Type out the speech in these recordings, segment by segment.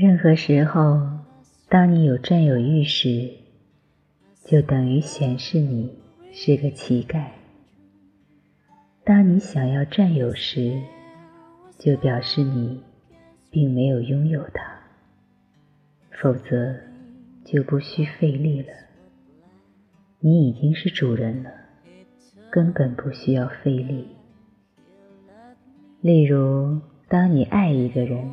任何时候，当你有占有欲时，就等于显示你是个乞丐；当你想要占有时，就表示你并没有拥有它。否则，就不需费力了。你已经是主人了，根本不需要费力。例如，当你爱一个人，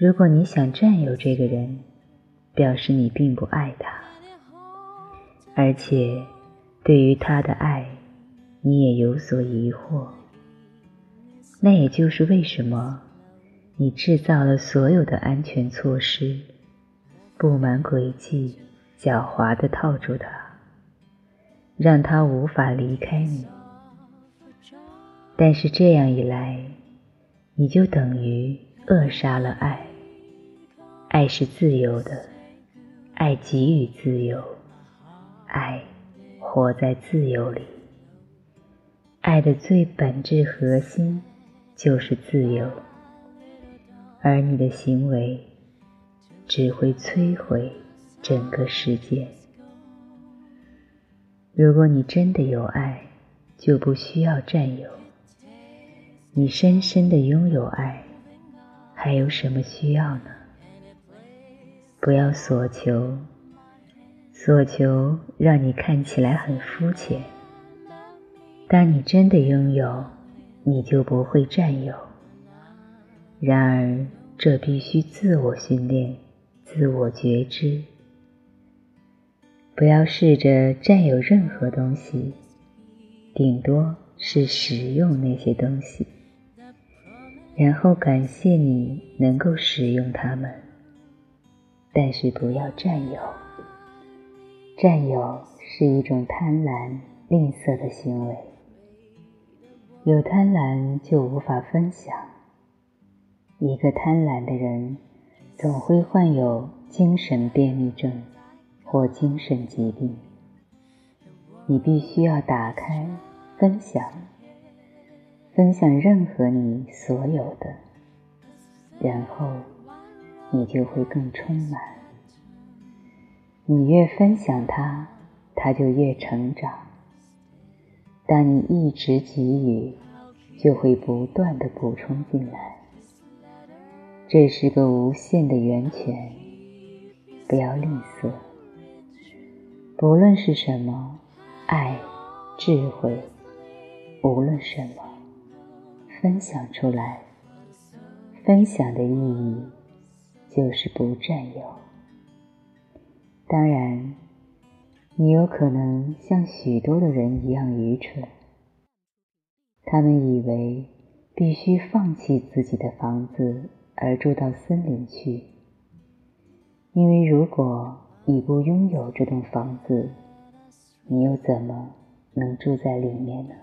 如果你想占有这个人，表示你并不爱他，而且对于他的爱，你也有所疑惑。那也就是为什么你制造了所有的安全措施。布满诡计，狡猾地套住他，让他无法离开你。但是这样一来，你就等于扼杀了爱。爱是自由的，爱给予自由，爱活在自由里。爱的最本质核心就是自由，而你的行为。只会摧毁整个世界。如果你真的有爱，就不需要占有。你深深的拥有爱，还有什么需要呢？不要索求，索求让你看起来很肤浅。当你真的拥有，你就不会占有。然而，这必须自我训练。自我觉知，不要试着占有任何东西，顶多是使用那些东西，然后感谢你能够使用它们。但是不要占有，占有是一种贪婪、吝啬的行为。有贪婪就无法分享。一个贪婪的人。总会患有精神便秘症或精神疾病。你必须要打开分享，分享任何你所有的，然后你就会更充满。你越分享它，它就越成长。当你一直给予，就会不断的补充进来。这是个无限的源泉，不要吝啬。不论是什么，爱、智慧，无论什么，分享出来。分享的意义就是不占有。当然，你有可能像许多的人一样愚蠢，他们以为必须放弃自己的房子。而住到森林去，因为如果你不拥有这栋房子，你又怎么能住在里面呢？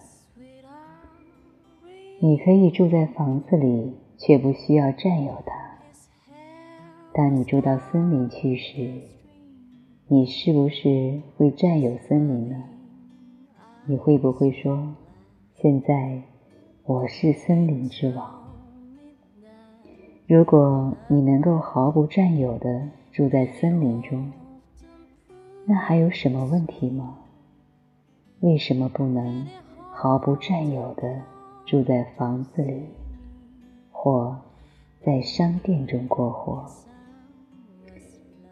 你可以住在房子里，却不需要占有它。当你住到森林去时，你是不是会占有森林呢？你会不会说：“现在我是森林之王？”如果你能够毫不占有的住在森林中，那还有什么问题吗？为什么不能毫不占有的住在房子里，或在商店中过活？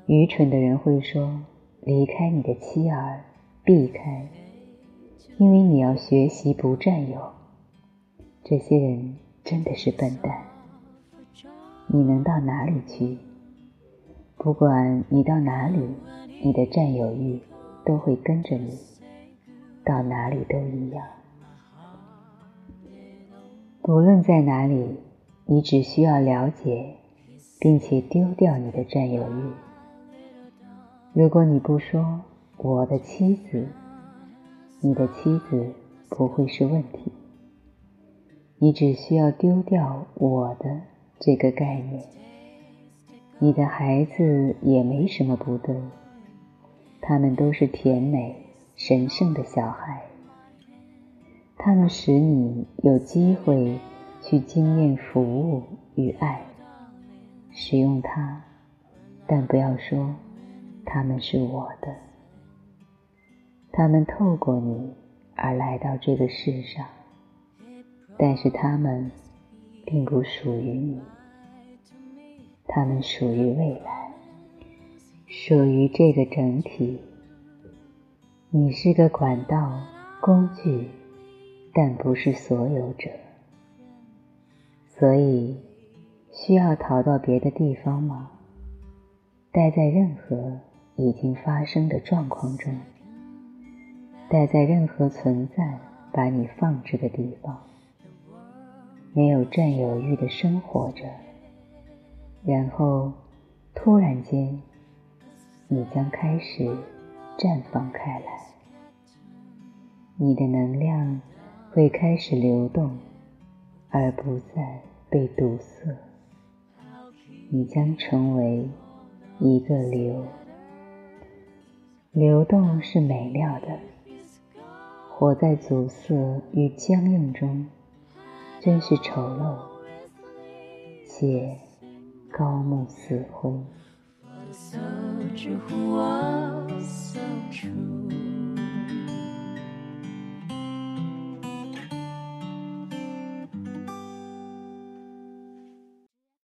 愚蠢的人会说：“离开你的妻儿，避开，因为你要学习不占有。”这些人真的是笨蛋。你能到哪里去？不管你到哪里，你的占有欲都会跟着你，到哪里都一样。不论在哪里，你只需要了解，并且丢掉你的占有欲。如果你不说“我的妻子”，你的妻子不会是问题。你只需要丢掉“我的”。这个概念，你的孩子也没什么不对，他们都是甜美、神圣的小孩，他们使你有机会去经验服务与爱，使用它，但不要说他们是我的。他们透过你而来到这个世上，但是他们并不属于你。他们属于未来，属于这个整体。你是个管道、工具，但不是所有者。所以，需要逃到别的地方吗？待在任何已经发生的状况中，待在任何存在把你放置的地方，没有占有欲的生活着。然后，突然间，你将开始绽放开来，你的能量会开始流动，而不再被堵塞。你将成为一个流，流动是美妙的。活在阻塞与僵硬中，真是丑陋，且。高木死灰。